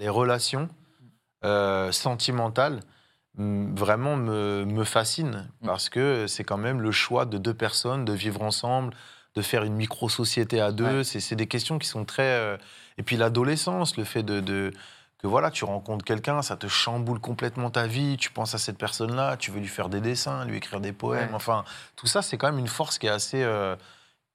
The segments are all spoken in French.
Les relations euh, sentimentales mm, vraiment me, me fascinent parce que c'est quand même le choix de deux personnes de vivre ensemble, de faire une micro-société à deux. Ouais. C'est c'est des questions qui sont très... euh, Et puis l'adolescence, le fait de... de- que voilà, tu rencontres quelqu'un, ça te chamboule complètement ta vie, tu penses à cette personne-là, tu veux lui faire des dessins, lui écrire des poèmes, Ouais. enfin, tout ça, c'est quand même une force qui est assez... euh,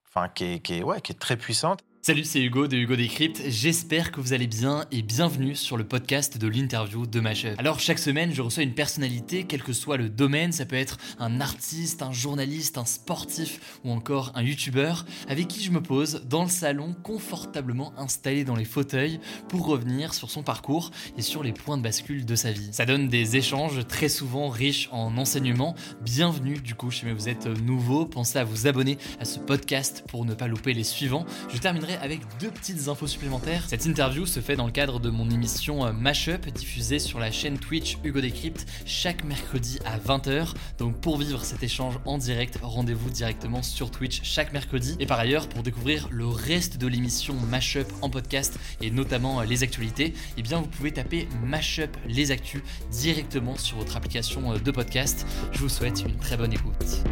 Enfin, qui est, qui est- ouais, qui est très puissante. Salut, c'est Hugo de Hugo Décrypte. J'espère que vous allez bien et bienvenue sur le podcast de l'interview de Mashup. Alors, chaque semaine, je reçois une personnalité, quel que soit le domaine. Ça peut être un artiste, un journaliste, un sportif ou encore un youtubeur avec qui je me pose dans le salon, confortablement installé dans les fauteuils pour revenir sur son parcours et sur les points de bascule de sa vie. Ça donne des échanges très souvent riches en enseignements. Bienvenue du coup, si vous êtes nouveau, pensez à vous abonner à ce podcast pour ne pas louper les suivants. Je terminerai avec deux petites infos supplémentaires. Cette interview se fait dans le cadre de mon émission euh, Mashup, diffusée sur la chaîne Twitch Hugo Décrypte chaque mercredi à 20h. Donc pour vivre cet échange en direct, rendez-vous directement sur Twitch chaque mercredi. Et par ailleurs, pour découvrir le reste de l'émission Mashup en podcast et notamment euh, les actualités, eh bien vous pouvez taper Mashup les actus directement sur votre application euh, de podcast. Je vous souhaite une très bonne écoute.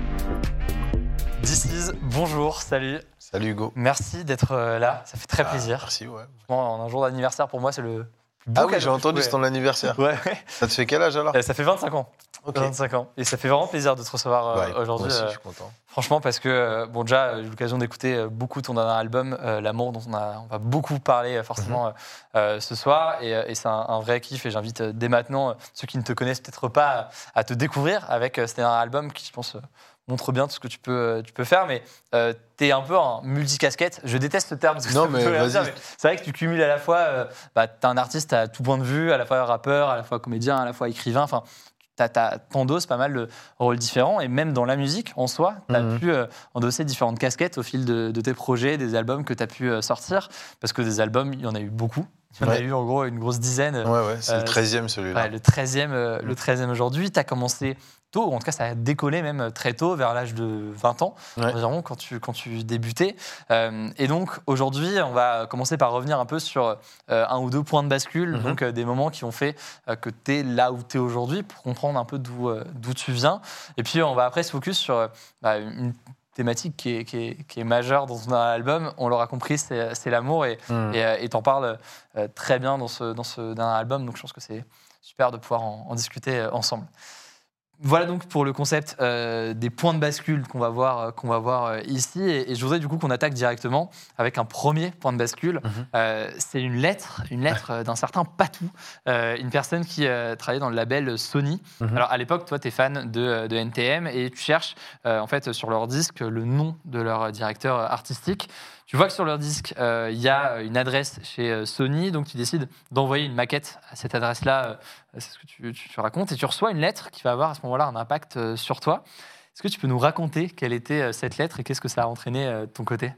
This is, bonjour, salut. Salut Hugo. Merci d'être euh, là, ça fait très Ah, plaisir. merci, ouais. Franchement, un jour d'anniversaire, pour moi, c'est le plus beau Ah oui, j'ai entendu, c'est ton anniversaire. Ouais. Ça te fait quel âge alors Euh, Ça fait 25 ans. Ok. 25 ans. Et ça fait vraiment plaisir de te recevoir euh, Ouais, aujourd'hui. Moi aussi, je suis content. Franchement, parce que, bon, déjà, j'ai eu l'occasion d'écouter beaucoup ton dernier album, euh, L'amour, dont on, a, on va beaucoup parler forcément Mhm. euh, ce soir. Et, et c'est un, un vrai kiff. Et j'invite dès maintenant ceux qui ne te connaissent peut-être pas à, te découvrir avec ce dernier album qui, je pense, montre bien tout ce que tu peux, euh, tu peux faire. Mais tu es un peu un multicasquette. Je déteste ce terme parce que Non, mais c'est vrai que tu cumules à la fois, euh, bah, tu es un artiste à tout point de vue, à la fois rappeur, à la fois comédien, à la fois écrivain. Enfin, tu t'endosses pas mal de rôles différents. Et même dans la musique, en soi, tu as Mhm. pu euh, endosser différentes casquettes au fil de, de tes projets, des albums que tu as pu euh, sortir. Parce que des albums, il y en a eu beaucoup. Il y en a Ouais. eu en gros une grosse dizaine. Ouais, ouais, c'est euh, le 13e celui-là. Ouais, le 13e, euh, le 13e aujourd'hui. Tu as commencé tôt, ou en tout cas, ça a décollé même euh, très tôt, vers l'âge de 20 ans, Ouais. environ, quand tu, quand tu débutais. Euh, et donc, aujourd'hui, on va commencer par revenir un peu sur euh, un ou deux points de bascule, Mhm. donc euh, des moments qui ont fait que tu es là où tu es aujourd'hui, pour comprendre un peu d'où tu viens. Et puis, on va après se focus sur bah, une thématique qui est, qui, est, qui est majeure dans ton album. On l'aura compris, c'est l'amour. Et Mm. euh, et t'en parles très bien dans ce, dans ce dernier album, donc je pense que c'est super de pouvoir en, en discuter ensemble. Voilà donc pour le concept euh, des points de bascule qu'on va voir, euh, qu'on va voir euh, ici. Et, et je voudrais du coup qu'on attaque directement avec un premier point de bascule. Mhm. C'est une lettre, une lettre d'un certain Patou, une personne qui travaillait dans le label Sony. Mhm. Alors à l'époque, toi, tu es fan de, de NTM et tu cherches en fait sur leur disque le nom de leur directeur artistique. Tu vois que sur leur disque, euh, il y a une adresse chez euh, Sony, donc tu décides d'envoyer une maquette à cette adresse-là, euh, c'est ce que tu, racontes, et tu reçois une lettre qui va avoir à ce moment-là un impact euh, sur toi. Est-ce que tu peux nous raconter quelle était euh, cette lettre et qu'est-ce que ça a entraîné euh, de ton côté?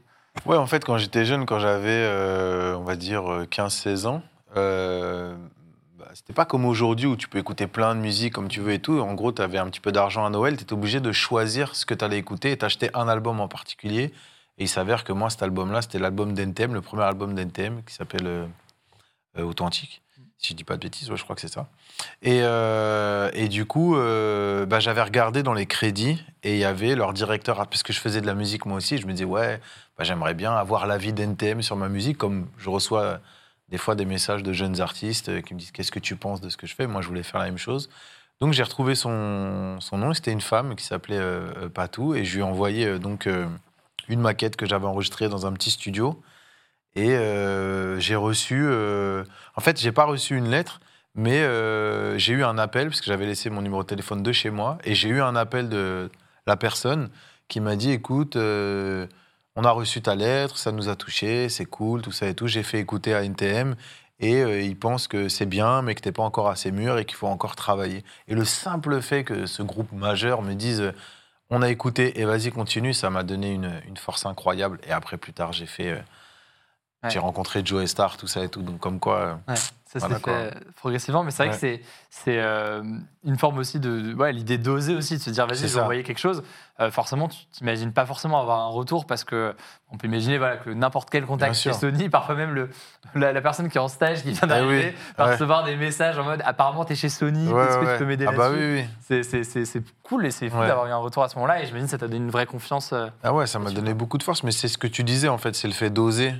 Ouais, en fait, quand j'étais jeune, quand j'avais, euh, on va dire, euh, 15-16 ans, euh, bah, c'était pas comme aujourd'hui où tu peux écouter plein de musique comme tu veux et tout. En gros, tu avais un petit peu d'argent à Noël, tu étais obligé de choisir ce que tu allais écouter et t'acheter un album en particulier. Et il s'avère que moi, cet album-là, c'était l'album d'NTM, le premier album d'NTM qui s'appelle euh, euh, Authentique. Si je dis pas de bêtises, ouais, je crois que c'est ça. Et, euh, et du coup, bah, j'avais regardé dans les crédits et il y avait leur directeur, parce que je faisais de la musique moi aussi, je me disais, ouais, bah, j'aimerais bien avoir l'avis d'NTM sur ma musique, comme je reçois des fois des messages de jeunes artistes qui me disent, qu'est-ce que tu penses de ce que je fais? Moi, je voulais faire la même chose. Donc j'ai retrouvé son, son nom, c'était une femme qui s'appelait euh, Patou, et je lui ai envoyé donc une maquette que j'avais enregistrée dans un petit studio. Et euh, j'ai reçu. euh, en fait, j'ai pas reçu une lettre, mais euh, j'ai eu un appel, parce que j'avais laissé mon numéro de téléphone de chez moi, et j'ai eu un appel de la personne qui m'a dit écoute, on a reçu ta lettre, ça nous a touché, c'est cool, tout ça et tout. J'ai fait écouter à NTM et ils pensent que c'est bien, mais que t'es pas encore assez mûr et qu'il faut encore travailler. Et le simple fait que ce groupe majeur me dise on a écouté et vas-y continue, ça m'a donné une, force incroyable. Et après plus tard j'ai fait, euh, Ouais. j'ai rencontré Joe Star, tout ça et tout. Donc comme quoi, euh, Ouais, ça Voilà, s'est fait progressivement, mais c'est vrai Ouais. que c'est c'est euh, une forme aussi de, de- ouais, l'idée d'oser aussi, de se dire vas-y, je vais envoyer quelque chose. Euh, forcément, tu t'imagines pas forcément avoir un retour parce que on peut imaginer voilà que n'importe quel contact chez. Sony, parfois même le la, la personne qui est en stage qui vient Eh d'arriver oui, va ouais. recevoir des messages en mode apparemment t'es chez Sony, est-ce que tu peux m'aider Ah bah là-dessus oui, oui. C'est- c'est- C'est c'est cool et c'est fou d'avoir eu un retour à ce moment-là et dis que ça t'a donné une vraie confiance. euh, Ah ouais, ça m'a donné beaucoup de force, mais c'est ce que tu disais en fait, c'est le fait d'oser.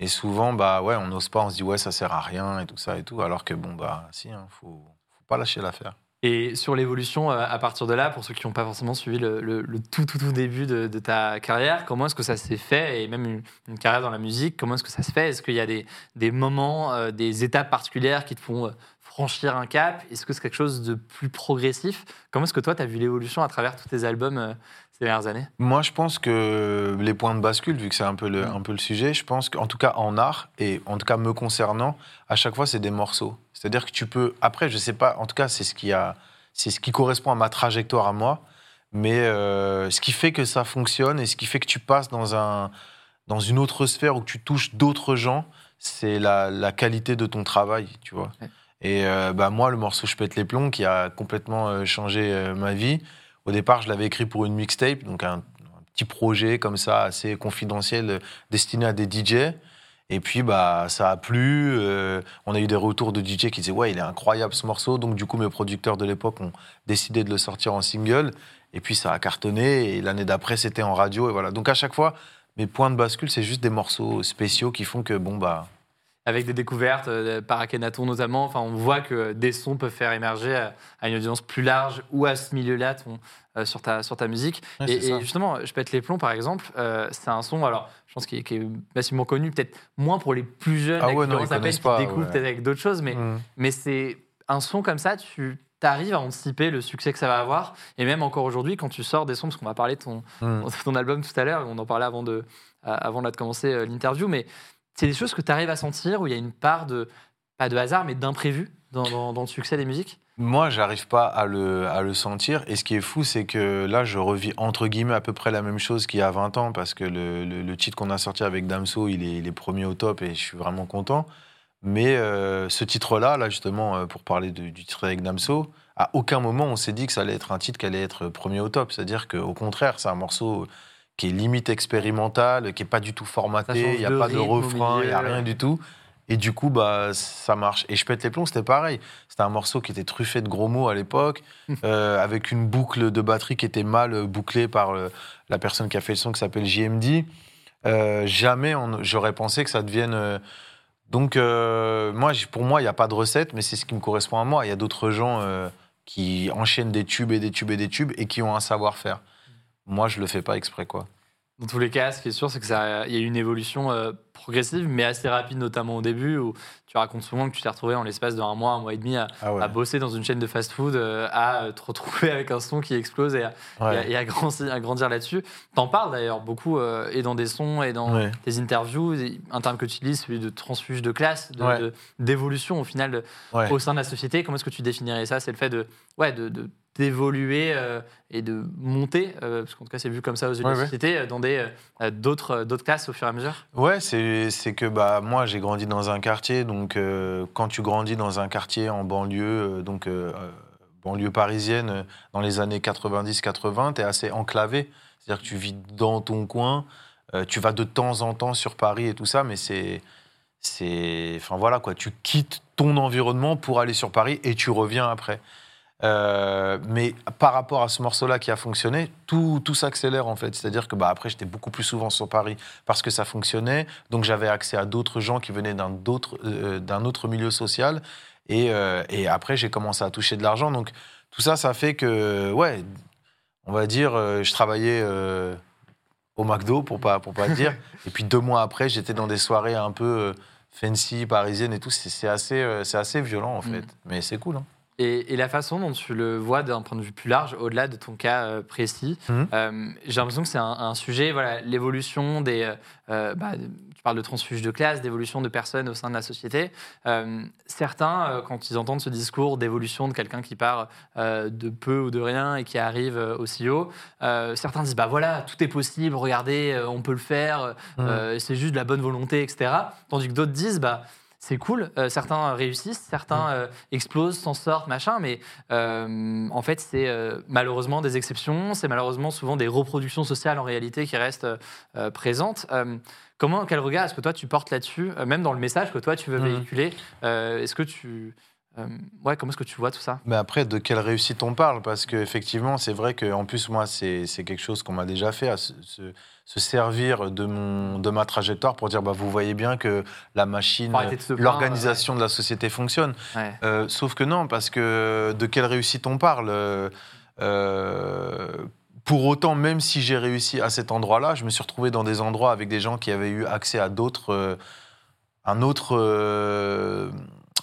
Et souvent, bah ouais, on n'ose pas, on se dit ouais, ça sert à rien et tout ça et tout, alors que bon, bah si, hein, faut, faut pas lâcher l'affaire. Et sur l'évolution euh, à partir de là, pour ceux qui n'ont pas forcément suivi le, tout, tout, tout début de, ta carrière, comment est-ce que ça s'est fait? Et même une, carrière dans la musique, comment est-ce que ça se fait? Est-ce qu'il y a des, moments, euh, des étapes particulières qui te font euh, franchir un cap? Est-ce que c'est quelque chose de plus progressif? Comment est-ce que toi, tu as vu l'évolution à travers tous tes albums ces dernières années? Moi, je pense que les points de bascule, vu que c'est un, peu le- Mm. un peu le sujet, je pense qu'en tout cas en art, et en tout cas me concernant, à chaque fois, c'est des morceaux. C'est-à-dire que tu peux. Après, je sais pas, en tout cas, c'est ce qui, a, c'est ce qui correspond à ma trajectoire à moi, mais euh, ce qui fait que ça fonctionne et ce qui fait que tu passes dans, un, dans une autre sphère où tu touches d'autres gens, c'est la, la qualité de ton travail, tu vois. Ouais. Et euh, bah, moi, le morceau Je pète les plombs, qui a complètement euh, changé euh, ma vie, au départ, je l'avais écrit pour une mixtape, donc un, petit projet comme ça, assez confidentiel, euh, destiné à des DJ. Et puis, bah, ça a plu. euh, on a eu des retours de DJ qui disaient Ouais, il est incroyable ce morceau. Donc, du coup, mes producteurs de l'époque ont décidé de le sortir en single. Et puis, ça a cartonné. Et l'année d'après, c'était en radio. Et voilà. Donc, à chaque fois, mes points de bascule, c'est juste des morceaux spéciaux qui font que, bon, bah. Avec des découvertes euh, par Akhenaton notamment. Enfin, on voit que des sons peuvent faire émerger à, à une audience plus large ou à ce milieu-là euh, sur, ta, sur ta musique. Ouais, et, justement, Je pète les plombs, par exemple, euh, c'est un son, alors je pense qu'il est, massivement connu, peut-être moins pour les plus jeunes, Ah ouais, non, à peine, connaissent qui pas, découvrent ouais. peut-être avec d'autres choses, mais, mm. mais c'est un son comme ça, tu arrives à anticiper le succès que ça va avoir. Et même encore aujourd'hui, quand tu sors des sons, parce qu'on va parler de ton, Mm. ton album tout à l'heure, on en parlait avant de, euh, avant là de commencer l'interview, mais c'est des choses que tu arrives à sentir où il y a une part de, pas de hasard, mais d'imprévu dans, dans- le succès des musiques? Moi, j'arrive pas à le, à le sentir. Et ce qui est fou, c'est que là, je revis entre guillemets à peu près la même chose qu'il y a 20 ans, parce que le, le- titre qu'on a sorti avec Damso, il est, premier au top et je suis vraiment content. Mais euh, ce titre-là, là, justement, euh, pour parler du titre avec Damso, à aucun moment on s'est dit que ça allait être un titre qui allait être premier au top. C'est-à-dire qu'au contraire, c'est un morceau qui est limite expérimental, qui est pas du tout Ça formaté, change il n'y a pas de refrain, il n'y a rien du tout. Et du coup, bah, ça marche. Et Je pète les plombs, c'était pareil. C'était un morceau qui était truffé de gros mots à l'époque, euh, avec une boucle de batterie qui était mal euh, bouclée par euh, la personne qui a fait le son qui s'appelle JMD. Euh, jamais j'aurais pensé que ça devienne. euh, Donc, moi, pour moi, il n'y a pas de recette, mais c'est ce qui me correspond à moi. Il y a d'autres gens qui enchaînent des tubes et des tubes et des tubes et qui ont un savoir-faire. Moi, je le fais pas exprès, quoi. Dans tous les cas, ce qui est sûr, c'est qu'il y a eu une évolution euh, progressive, mais assez rapide, notamment au début, où tu racontes souvent que tu t'es retrouvé en l'espace d'un mois, un mois et demi à, Ah ouais. à bosser dans une chaîne de fast-food, euh, à euh, te retrouver avec un son qui explose et à, Ouais. et à- et à grandir, à grandir là-dessus. T'en parles d'ailleurs beaucoup, euh, et dans des sons, et dans Ouais. tes interviews, un terme que tu utilises, celui de transfuge de classe, de- Ouais. de- d'évolution au final au sein de la société. Comment est-ce que tu définirais ça? C'est le fait de, ouais, de, de- d'évoluer euh, et de monter, euh, parce qu'en tout cas c'est vu comme ça aux yeux de Ouais, la ouais. société, euh, dans des, euh, d'autres, d'autres classes au fur et à mesure. Ouais, c'est c'est que bah, moi, j'ai grandi dans un quartier. Donc, quand tu grandis dans un quartier en banlieue, donc banlieue parisienne, dans les années 90-80, tu es assez enclavé. C'est-à-dire que tu vis dans ton coin. tu vas de temps en temps sur Paris et tout ça, mais c'est. c'est Enfin, voilà, quoi. Tu quittes ton environnement pour aller sur Paris et tu reviens après. Euh, mais par rapport à ce morceau-là qui a fonctionné, tout, tout s'accélère en fait. C'est-à-dire que bah, après, j'étais beaucoup plus souvent sur Paris parce que ça fonctionnait. Donc j'avais accès à d'autres gens qui venaient d'un d'autre- euh, autre milieu social. Et, euh, et après, j'ai commencé à toucher de l'argent. Donc tout ça, ça fait que, ouais, on va dire, je travaillais au McDo, pour pas, pour pas dire. et puis deux mois après, j'étais dans des soirées un peu fancy, parisiennes et tout. C'est assez, c'est assez violent en fait. Mm. Mais c'est cool. hein. Et, et la façon dont tu le vois d'un point de vue plus large, au-delà de ton cas euh, précis, Mhm. euh, j'ai l'impression que c'est un, un sujet, voilà, l'évolution des. euh, bah, tu parles de transfuge de classe, d'évolution de personnes au sein de la société. Euh, certains, quand ils entendent ce discours d'évolution de quelqu'un qui part de peu ou de rien et qui arrive aussi haut, certains disent bah voilà, tout est possible, regardez, on peut le faire, Mhm. c'est juste de la bonne volonté, etc. Tandis que d'autres disent bah c'est cool, euh, certains réussissent, certains euh, explosent, s'en sortent, machin, mais euh, en fait, c'est malheureusement des exceptions, c'est malheureusement souvent des reproductions sociales en réalité qui restent présentes. Comment, quel regard est-ce que toi tu portes là-dessus, même dans le message que toi tu veux Mm. véhiculer Est-ce que tu. Euh, ouais, comment est-ce que tu vois tout ça? Mais après, de quelle réussite on parle? Parce qu'effectivement, c'est vrai qu'en plus, moi, c'est quelque chose qu'on m'a déjà fait, à se, se- se servir de, mon, de ma trajectoire pour dire, bah, vous voyez bien que la machine, de l'organisation de la société fonctionne. Ouais. Euh, sauf que non, parce que de quelle réussite on parle? Euh, euh, Pour autant, même si j'ai réussi à cet endroit-là, je me suis retrouvé dans des endroits avec des gens qui avaient eu accès à d'autres, un autre,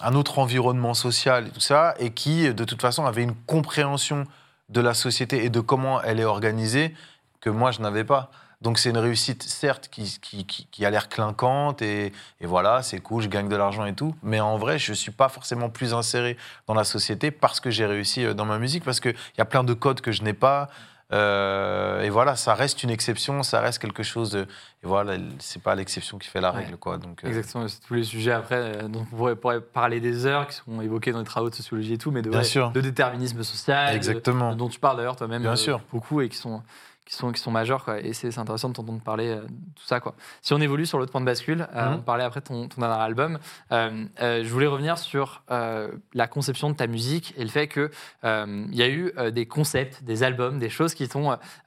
un autre environnement social et tout ça, et qui, de toute façon, avaient une compréhension de la société et de comment elle est organisée que moi je n'avais pas. Donc c'est une réussite, certes, qui, qui, qui- qui a l'air clinquante et, et voilà, c'est cool, je gagne de l'argent et tout. Mais en vrai, je ne suis pas forcément plus inséré dans la société parce que j'ai réussi euh, dans ma musique, parce qu'il y a plein de codes que je n'ai pas. Euh, et voilà, ça reste une exception, ça reste quelque chose de. Et voilà, c'est pas l'exception qui fait la Ouais. règle, quoi. Donc, euh, Exactement, c'est tous les sujets après euh, dont on pourrait, pourrait parler des heures qui sont évoqués dans les travaux de sociologie et tout, mais de, ouais, de déterminisme social, de- Exactement. dont tu parles d'ailleurs toi-même Bien euh, sûr. beaucoup et qui sont, qui sont, qui sont majeurs. Quoi. Et c'est intéressant de t'entendre parler euh, de tout ça. Quoi. Si on évolue sur l'autre point de bascule, euh, Mhm. on parlait après ton, ton dernier album, euh, je voulais revenir sur la conception de ta musique et le fait qu'il il y a eu des concepts, des albums, des choses qui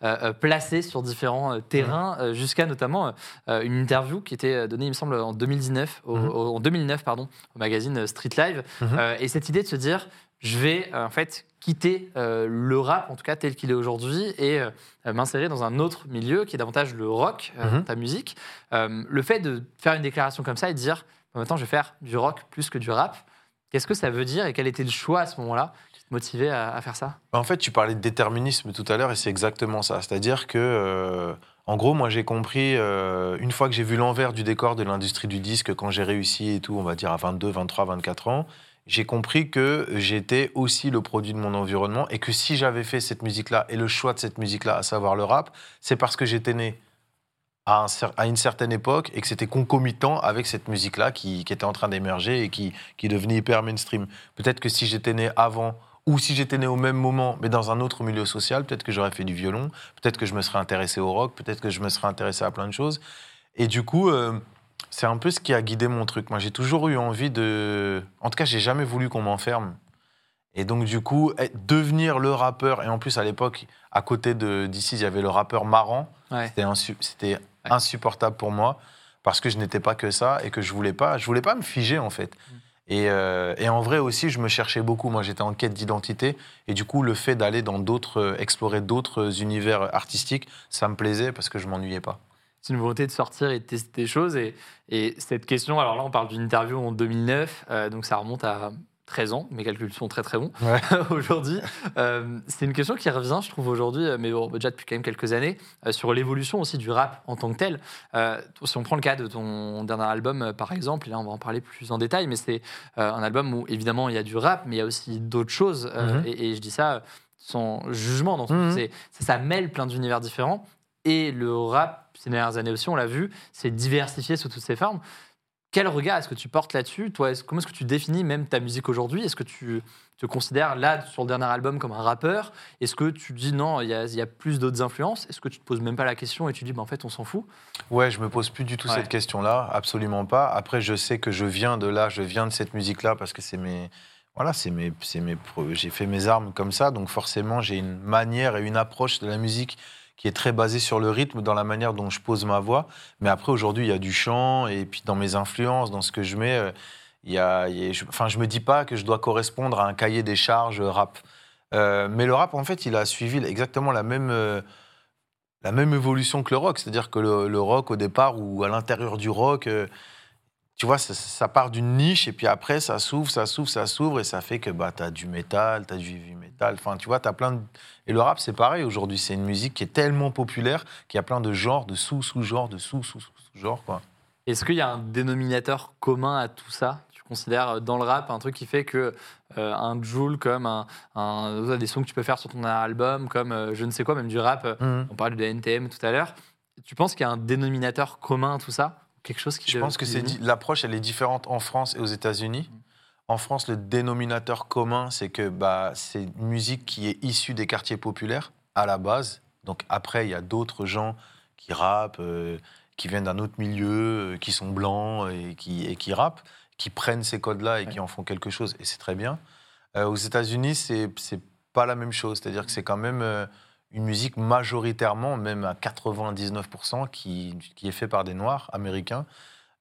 euh, placées sur différents terrains, euh, jusqu'à notamment une interview qui était donnée, il me semble, en 2019, au, Mhm. au- en 2009 pardon, au magazine Street Live. Mhm. Et cette idée de se dire, je vais euh, en fait quitter euh, le rap, en tout cas tel qu'il est aujourd'hui, et euh, m'insérer dans un autre milieu qui est davantage le rock, euh, Mhm. ta musique. Le fait de faire une déclaration comme ça et de dire, maintenant je vais faire du rock plus que du rap, qu'est-ce que ça veut dire et quel était le choix à ce moment-là qui te motivait à, à faire ça? En fait, tu parlais de déterminisme tout à l'heure et c'est exactement ça. C'est-à-dire que, en gros, moi j'ai compris, euh, une fois que j'ai vu l'envers du décor de l'industrie du disque, quand j'ai réussi et tout, on va dire à 22, 23, 24 ans, j'ai compris que j'étais aussi le produit de mon environnement et que si j'avais fait cette musique-là et le choix de cette musique-là, à savoir le rap, c'est parce que j'étais né à, une certaine époque et que c'était concomitant avec cette musique-là qui, était en train d'émerger et qui, qui devenait hyper mainstream. Peut-être que si j'étais né avant ou si j'étais né au même moment, mais dans un autre milieu social, peut-être que j'aurais fait du violon, peut-être que je me serais intéressé au rock, peut-être que je me serais intéressé à plein de choses. Et du coup, euh, c'est un peu ce qui a guidé mon truc. Moi, j'ai toujours eu envie de... En tout cas, j'ai jamais voulu qu'on m'enferme. Et donc, du coup, être- devenir le rappeur, et en plus, à l'époque, à côté de d'ici, il y avait le rappeur marrant. Ouais. C'était insu- c'était insupportable pour moi parce que je n'étais pas que ça et que je voulais pas, je voulais pas me figer en fait. Et, euh, et en vrai aussi, je me cherchais beaucoup. Moi, j'étais en quête d'identité et du coup, le fait d'aller dans d'autres, explorer d'autres univers artistiques, ça me plaisait parce que je m'ennuyais pas. C'est une volonté de sortir et de tester des choses. Et, et cette question, alors là, on parle d'une interview en 2009, euh, donc ça remonte à 13 ans. Mes calculs sont très très bons Ouais. aujourd'hui. Euh, c'est une question qui revient, je trouve, aujourd'hui, euh, mais bon, déjà depuis quand même quelques années, euh, sur l'évolution aussi du rap en tant que tel. Euh, si on prend le cas de ton dernier album, par exemple, et là on va en parler plus en détail, mais c'est un album où évidemment il y a du rap, mais il y a aussi d'autres choses. Mhm. et, et je dis ça sans jugement, dans c'est- ça, ça mêle plein d'univers différents. Et le rap, ces dernières années aussi, on l'a vu, c'est diversifié sous toutes ses formes. Quel regard est-ce que tu portes là-dessus Toi, comment est-ce que tu définis même ta musique aujourd'hui? Est-ce que tu te considères là, sur le dernier album, comme un rappeur? Est-ce que tu dis non, il y a, y a plus d'autres influences? Est-ce que tu te poses même pas la question et tu dis, bah, en fait, on s'en fout? Ouais, je me pose plus du tout Ouais. cette question-là, absolument pas. Après, je sais que je viens de là, je viens de cette musique-là parce que c'est mes, voilà, c'est mes, mes, j'ai fait mes armes comme ça, donc forcément, j'ai une manière et une approche de la musique qui est très basée sur le rythme, dans la manière dont je pose ma voix. Mais après, aujourd'hui, il y a du chant et puis dans mes influences, dans ce que je mets, euh, il y a, je, enfin, je me dis pas que je dois correspondre à un cahier des charges euh, rap. Euh, mais le rap, en fait, il a suivi exactement la même. la même évolution que le rock. C'est-à-dire que le, rock, au départ, ou à l'intérieur du rock, tu vois, ça, ça part d'une niche et puis après, ça s'ouvre, ça s'ouvre, ça s'ouvre et ça fait que bah, tu as du métal, tu as du heavy metal. Enfin, tu vois, tu as plein de. Et le rap, c'est pareil aujourd'hui. C'est une musique qui est tellement populaire qu'il y a plein de genres, de sous-sous-genres, de sous-sous-sous-genres, quoi. Est-ce qu'il y a un dénominateur commun à tout ça? Tu considères euh, dans le rap un truc qui fait que euh, un Joule comme un, un- des sons que tu peux faire sur ton album, comme euh, je ne sais quoi, même du rap, euh, Mhm. on parlait de NTM tout à l'heure. Tu penses qu'il y a un dénominateur commun à tout ça? Quelque chose qui Je pense que c'est l'approche, elle est différente en France et aux États-Unis. En France, le dénominateur commun, c'est que bah, c'est une musique qui est issue des quartiers populaires à la base. Donc après, il y a d'autres gens qui rappent, euh, qui viennent d'un autre milieu, euh, qui sont blancs et qui, et qui rappent, qui prennent ces codes-là et qui en font quelque chose. Et c'est très bien. Euh, aux États-Unis, c'est c'est pas la même chose. C'est-à-dire que c'est quand même une musique majoritairement, même à 99%, qui, qui est fait par des Noirs américains.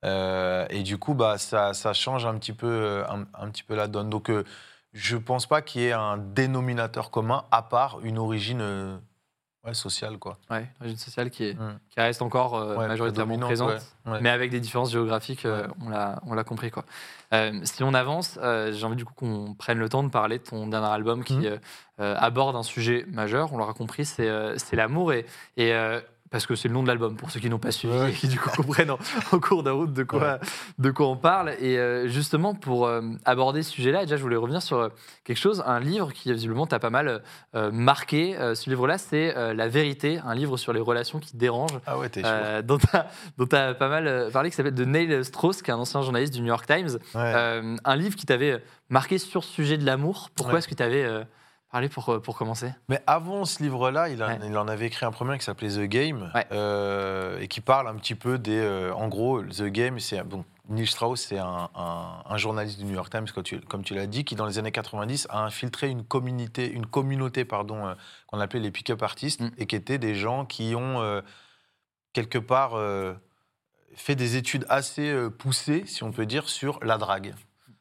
Euh, et du coup, bah, ça, ça change un petit peu, euh, un, petit peu la donne. Donc, euh, je pense pas qu'il y ait un dénominateur commun à part une origine ouais, sociale, quoi. Ouais, l'origine sociale qui, est, Mm. qui reste encore euh, Ouais, majoritairement présente. ouais, ouais. Mais avec des différences géographiques, euh, on l'a- on l'a compris. Quoi. Euh, si on avance, euh, j'ai envie du coup qu'on prenne le temps de parler de ton dernier album qui euh, aborde un sujet majeur, on l'aura compris, c'est l'amour. Et, et, parce que c'est le nom de l'album, pour ceux qui n'ont pas suivi Ouais. et qui du coup comprennent en, en cours de route de quoi, de quoi on parle. Et euh, justement, pour euh, aborder ce sujet-là, déjà, je voulais revenir sur euh, quelque chose, un livre qui visiblement t'a pas mal marqué. Ce livre-là, c'est La vérité, un livre sur les relations qui dérangent Ah ouais, dont tu as, pas mal parlé, qui s'appelle de Neil Strauss, qui est un ancien journaliste du New York Times. Un livre qui t'avait marqué sur ce sujet de l'amour. Pourquoi est-ce que tu avais parlé pour, euh, pour commencer Mais avant ce livre-là, il, en- Ouais. il en avait écrit un premier qui s'appelait The Game Ouais. euh, et qui parle un petit peu des. euh, en gros, The Game, c'est donc Neil Strauss, c'est un, un- un journaliste du New York Times, comme tu, comme tu l'as dit, qui dans les années 90 a infiltré une communauté, une communauté pardon, euh, qu'on appelait les pick-up artistes Mm. et qui étaient des gens qui ont quelque part fait des études assez poussées, si on peut dire, sur la drague.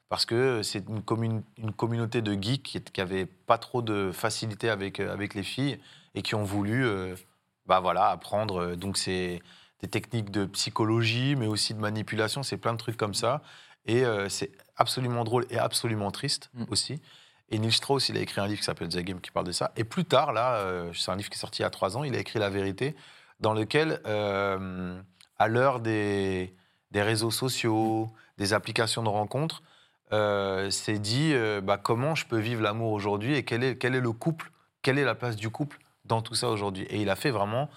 Parce que c'est une, commun- une communauté de geeks qui, qui avait pas trop de facilité avec, euh, avec les filles et qui ont voulu euh, bah voilà, apprendre. euh, Donc, c'est des techniques de psychologie, mais aussi de manipulation. C'est plein de trucs comme ça. Et euh, c'est absolument drôle et absolument triste Mm. aussi. Et Neil Strauss, il a écrit un livre qui s'appelle The Game qui parle de ça. Et plus tard, là, euh, c'est un livre qui est sorti il y a trois ans, il a écrit La vérité, dans lequel, euh, à l'heure des, des réseaux sociaux, des applications de rencontres, euh, c'est dit euh, bah, comment je peux vivre l'amour aujourd'hui et quel est, quel est le couple, quelle est la place du couple dans tout ça aujourd'hui? Et il a fait vraiment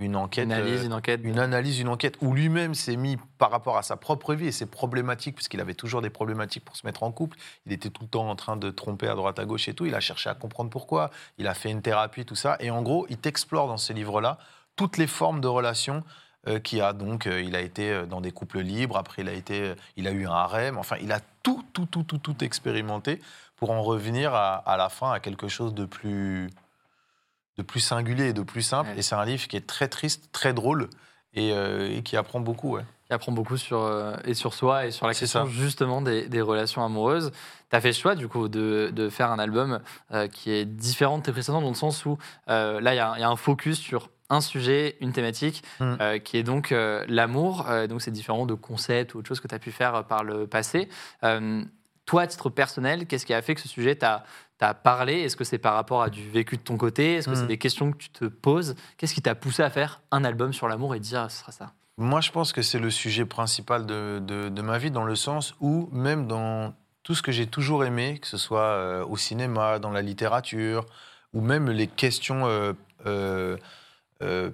une enquête. Une analyse, euh, une enquête. une analyse, une enquête où lui-même s'est mis par rapport à sa propre vie et ses problématiques, parce qu'il avait toujours des problématiques pour se mettre en couple. Il était tout le temps en train de tromper à droite à gauche et tout. Il a cherché à comprendre pourquoi. Il a fait une thérapie, tout ça. Et en gros, il t'explore dans ce livre-là toutes les formes de relations euh, qu'il y a. Donc, euh, il a été euh, dans des couples libres. Après, il a été, il a eu un harem. Enfin, il a tout, tout, tout, tout, tout expérimenté pour en revenir à, à la fin à quelque chose de plus, de plus singulier et de plus simple. Ouais. Et c'est un livre qui est très triste, très drôle et, euh, et qui apprend beaucoup. Ouais. qui apprend beaucoup sur, euh, et sur soi et sur la question ça. justement des, des relations amoureuses. Tu as fait le choix du coup de, de faire un album euh, qui est différent de tes précédents dans le sens où là y, il y a un focus sur un sujet, une thématique Mm. euh, qui est donc euh, l'amour. Euh, donc c'est différent de concepts ou autre chose que tu as pu faire par le passé. Toi, à titre personnel, qu'est-ce qui a fait que ce sujet t'a t'a parlé? Est-ce que c'est par rapport à du vécu de ton côté? Est-ce que c'est Mm. des questions que tu te poses? Qu'est-ce qui t'a poussé à faire un album sur l'amour et dire ce sera ça? Moi, je pense que c'est le sujet principal de, de- de ma vie, dans le sens où, même dans tout ce que j'ai toujours aimé, que ce soit au cinéma, dans la littérature, ou même les questions euh, euh, euh,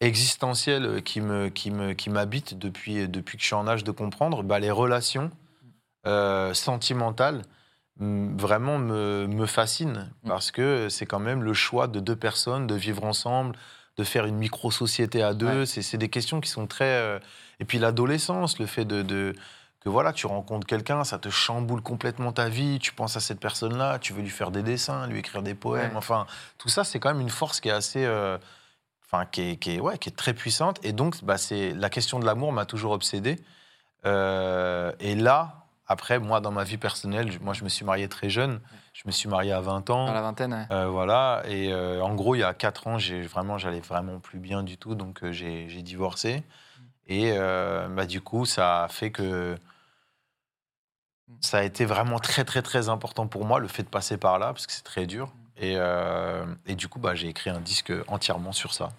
existentielles qui me, qui me, qui m'habitent depuis, depuis que je suis en âge de comprendre, bah, les relations euh, sentimentales vraiment me, me fascinent, Mm. parce que c'est quand même le choix de deux personnes de vivre ensemble, de faire une micro-société à deux. Ouais. C'est, c'est des questions qui sont très... euh, Et puis l'adolescence, le fait de... de- que voilà, tu rencontres quelqu'un, ça te chamboule complètement ta vie, tu penses à cette personne-là, tu veux lui faire des dessins, lui écrire des poèmes, Ouais. enfin, tout ça, c'est quand même une force qui est assez... euh, Enfin, qui est, qui, est, ouais, qui est très puissante. Et donc, bah, c'est, la question de l'amour m'a toujours obsédé. Euh, et là, après, moi, dans ma vie personnelle, je- moi, je me suis marié très jeune. Je me suis marié à 20 ans. Dans la vingtaine ouais. Euh, voilà, et euh, en gros, il y a 4 ans, j'ai vraiment, j'allais vraiment plus bien du tout, donc j'ai j'ai divorcé. Et bah, du coup, ça a fait que ça a été vraiment très, très, très important pour moi, le fait de passer par là, parce que c'est très dur. Et, euh, et du coup, bah, j'ai écrit un disque entièrement sur ça.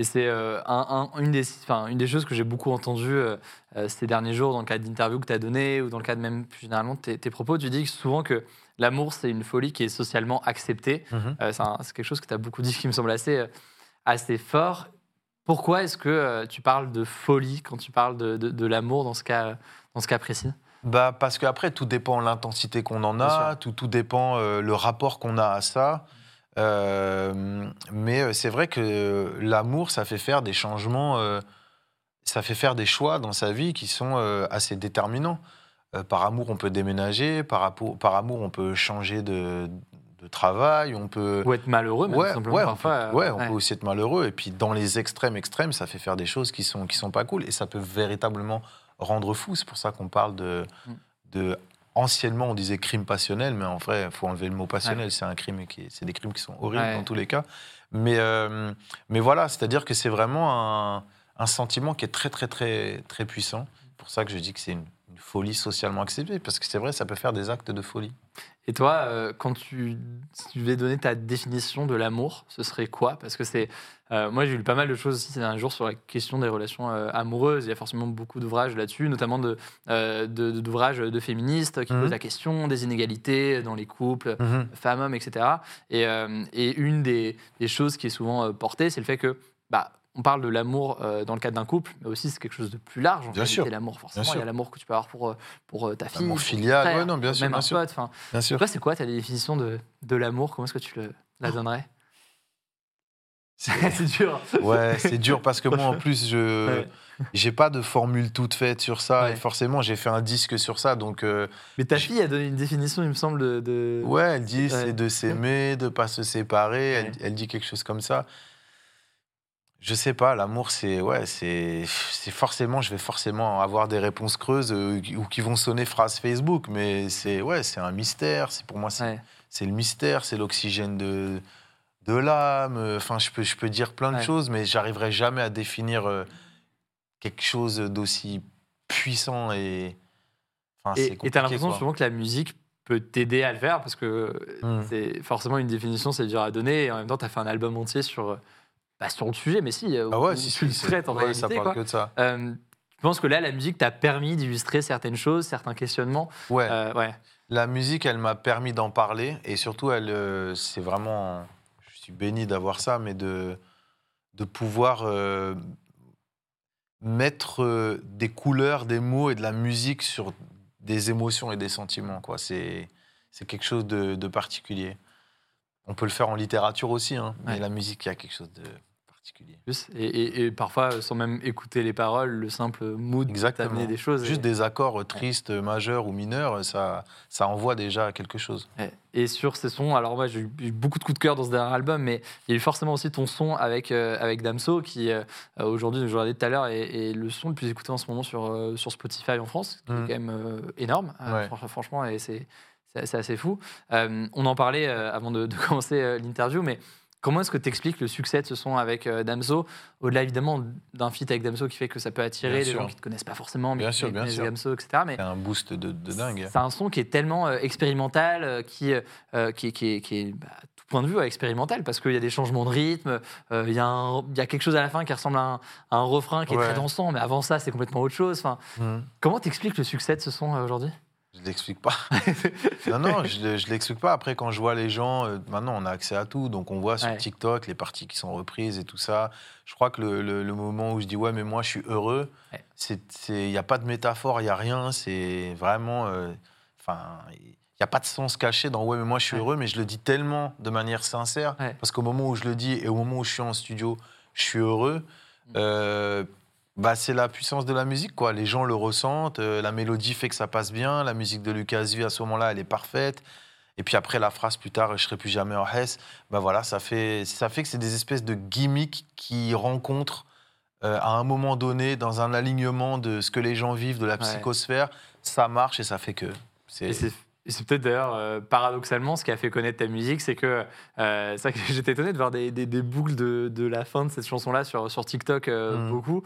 Et c'est euh, un- un- une, des, enfin, une des choses que j'ai beaucoup entendues euh, ces derniers jours dans le cadre d'interviews que tu as données ou dans le cadre même plus généralement de tes, tes propos. Tu dis souvent que l'amour, c'est une folie qui est socialement acceptée. Euh, c'est quelque chose que tu as beaucoup dit qui me semble assez, assez fort. Pourquoi est-ce que tu parles de folie quand tu parles de, de- de l'amour dans, ce cas- dans ce cas précis? Bah, parce qu'après, tout dépend de l'intensité qu'on en a, tout, tout dépend euh, le rapport qu'on a à ça. Euh, mais euh, c'est vrai que l'amour, ça fait faire des changements, euh, ça fait faire des choix dans sa vie qui sont euh, assez déterminants. Euh, par amour, on peut déménager, par, amour, on peut changer de, de travail, on peut... Ou être malheureux, même, Ouais, simplement, ouais, on peut, euh, ouais, on ouais. peut aussi être malheureux. Et puis, dans les extrêmes extrêmes, ça fait faire des choses qui sont, qui sont pas cool. Et ça peut véritablement rendre fou. C'est pour ça qu'on parle de, Mm. de. Anciennement, on disait crime passionnel, mais en vrai, il faut enlever le mot passionnel. Ouais. C'est un crime qui, est- c'est des crimes qui sont horribles Ouais. dans tous les cas. Mais, euh, mais voilà, c'est-à-dire que c'est vraiment un, un sentiment qui est très, très, très, très puissant. C'est pour ça que je dis que c'est une, une folie socialement acceptée, parce que c'est vrai, ça peut faire des actes de folie. Et toi, euh, quand tu, si tu devais donner ta définition de l'amour, ce serait quoi? Parce que c'est. euh, moi, j'ai lu pas mal de choses aussi ces derniers jours sur la question des relations euh, amoureuses. Il y a forcément beaucoup d'ouvrages là-dessus, notamment de, de- de- d'ouvrages de féministes qui Mhm. posent la question des inégalités dans les couples, femmes-hommes, etc. Et, et une des, des choses qui est souvent portée, c'est le fait que. Bah, on parle de l'amour euh, dans le cadre d'un couple, mais aussi c'est quelque chose de plus large. En Bien réalité, sûr. L'amour, forcément, il y a l'amour que tu peux avoir pour, euh, pour euh, ta fille. L'amour filial, frère, ouais, non, bien sûr, même bien un sûr. pote. Enfin, Bien sûr. toi, c'est quoi ta définition de, de l'amour? Comment est-ce que tu le, la donnerais? C'est dur. Ouais, c'est dur parce que moi, en plus, je Ouais. j'ai pas de formule toute faite sur ça. Ouais. Et forcément, j'ai fait un disque sur ça. Donc, euh, Mais ta fille a donné une définition, il me semble, de. ouais, elle dit Ouais. c'est de s'aimer, de pas se séparer. Elle, elle dit quelque chose comme ça. Je sais pas, l'amour, c'est ouais, c'est c'est forcément, je vais forcément avoir des réponses creuses euh, ou qui vont sonner phrase Facebook, mais c'est ouais, c'est un mystère. C'est pour moi, c'est Ouais. le mystère, c'est l'oxygène de, de l'âme. Enfin, je peux, je peux dire plein de Ouais. choses, mais j'arriverai jamais à définir euh, quelque chose d'aussi puissant et. Enfin, Et tu compliqué, as l'impression souvent que la musique peut t'aider à le faire parce que Mm. c'est forcément une définition, c'est dur à donner. Et en même temps, tu as fait un album entier sur, bah, sur le sujet, mais si, euh, Ah ouais, si, tu le si, c'est- traites en ouais, réalité. ça parle quoi. que de ça. Euh, tu penses que là, la musique t'a permis d'illustrer certaines choses, certains questionnements Ouais. Euh, ouais. La musique, elle m'a permis d'en parler et surtout, elle, euh, c'est vraiment, je suis béni d'avoir ça, mais de, de pouvoir mettre des couleurs, des mots et de la musique sur des émotions et des sentiments. Quoi. C'est, c'est quelque chose de, de particulier. On peut le faire en littérature aussi, hein, mais la musique, il y a quelque chose de particulier. Et, et- et parfois, sans même écouter les paroles, le simple mood Exactement. t'amener des choses. Juste et, des accords tristes, majeurs ou mineurs, ça, ça envoie déjà quelque chose. Et sur ces sons, alors moi j'ai eu beaucoup de coups de cœur dans ce dernier album, mais il y a eu forcément aussi ton son avec, euh, avec Damso, qui euh, aujourd'hui, je regardais tout à l'heure, est, est le son le plus écouté en ce moment sur, euh, sur Spotify en France, qui est Mm. quand même euh, énorme, euh, Ouais. fran- franchement, et c'est assez fou. Euh, on en parlait euh, avant de, de commencer euh, l'interview, mais comment est-ce que tu expliques le succès de ce son avec euh, Damso, au-delà évidemment d'un feat avec Damso qui fait que ça peut attirer sûr. gens qui ne te connaissent pas forcément, mais Bien qui sûr, bien sûr. Damso, etc. Mais C'est un boost de, de dingue. c'est un son qui est tellement euh, expérimental, euh, qui, euh, qui, qui est, qui est, bah, à tout point de vue, expérimental, parce qu'il y a des changements de rythme, euh, il y, a un- il y a quelque chose à la fin qui ressemble à un, à un refrain qui est très dansant, mais avant ça, c'est complètement autre chose. Enfin, Mhm. comment t'expliques le succès de ce son aujourd'hui? Je l'explique pas. non, non, je, je l'explique pas. Après, quand je vois les gens, euh, maintenant on a accès à tout, donc on voit sur Ouais. TikTok les parties qui sont reprises et tout ça. Je crois que le, le- le moment où je dis ouais, mais moi je suis heureux, Ouais. il n'y a pas de métaphore, il y a rien. C'est vraiment, euh, enfin, il n'y a pas de sens caché dans ouais, mais moi je suis Ouais. heureux, mais je le dis tellement de manière sincère Ouais. parce qu'au moment où je le dis et au moment où je suis en studio, je suis heureux. Mm. Euh, bah, c'est la puissance de la musique, quoi. Les gens le ressentent, euh, la mélodie fait que ça passe bien, la musique de Lucas V à ce moment-là, elle est parfaite. Et puis après, la phrase plus tard, je serai plus jamais en Hesse, bah voilà, ça fait, ça fait que c'est des espèces de gimmicks qui rencontrent euh, à un moment donné, dans un alignement de ce que les gens vivent, de la Ouais. psychosphère, ça marche et ça fait que. C'est c'est Et c'est peut-être d'ailleurs euh, paradoxalement ce qui a fait connaître ta musique, c'est que euh, c'est vrai que j'étais étonné de voir des, des- des boucles de, de la fin de cette chanson-là sur, sur TikTok euh, Mm. beaucoup.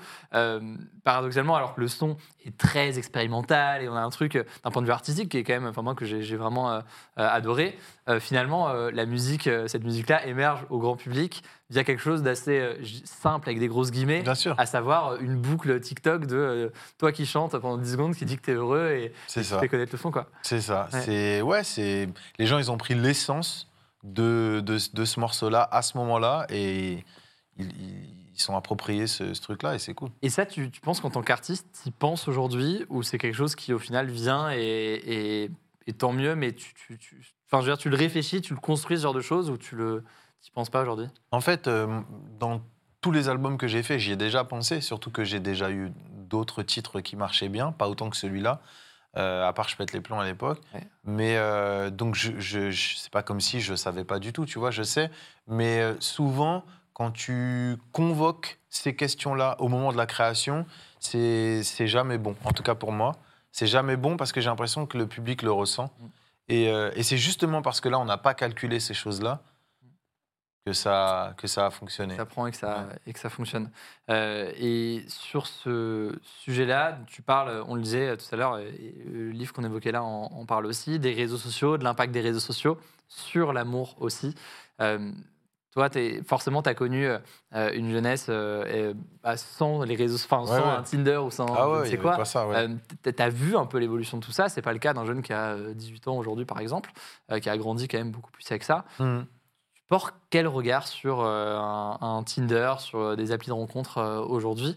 Paradoxalement, alors que le son est très expérimental et on a un truc d'un point de vue artistique qui est quand même, enfin moi que j'ai vraiment adoré. finalement, la musique, cette musique-là émerge au grand public via quelque chose d'assez euh, simple avec des grosses guillemets Bien sûr, à savoir une boucle TikTok de euh, toi qui chantes pendant 10 secondes, qui dit que t'es heureux et qui ça. fait connaître le son. Quoi. C'est ça. Ouais. C'est ouais, c'est les gens ils ont pris l'essence de, de, de ce morceau-là à ce moment-là et ils, ils sont appropriés ce, ce truc-là et c'est cool. Et ça, tu, tu penses qu'en tant qu'artiste, tu y penses aujourd'hui ou c'est quelque chose qui au final vient et, et, et tant mieux, mais tu, tu, tu- je veux dire, tu le réfléchis, tu le construis ce genre de choses ou tu le tu penses pas aujourd'hui? En fait, euh, dans tous les albums que j'ai faits, j'y ai déjà pensé, surtout que j'ai déjà eu d'autres titres qui marchaient bien, pas autant que celui-là. euh, à part je pète les plombs à l'époque, Ouais. mais euh, donc je, je, je- c'est pas comme si je savais pas du tout, tu vois, je sais, mais souvent quand tu convoques ces questions-là au moment de la création, c'est jamais bon. En tout cas pour moi, c'est jamais bon parce que j'ai l'impression que le public le ressent. Mm. Et, euh, et c'est justement parce que là, on n'a pas calculé ces choses-là que ça, que ça a fonctionné. ça prend et que ça, et que ça fonctionne. Euh, et sur ce sujet-là, tu parles, on le disait tout à l'heure, le livre qu'on évoquait là en, en parle aussi, des réseaux sociaux, de l'impact des réseaux sociaux sur l'amour aussi. Euh, toi, es, forcément, tu as connu euh, une jeunesse et, bah, sans les réseaux, enfin, sans ouais. un Tinder ou sans Ah je ne ouais, sais quoi. pas ça, ouais. Euh, t- T'as vu un peu l'évolution de tout ça? C'est pas le cas d'un jeune qui a euh, 18 ans aujourd'hui, par exemple, qui a grandi quand même beaucoup plus avec ça. Mhm. Quel regard sur euh, un, un Tinder, sur euh, des applis de rencontre euh, aujourd'hui,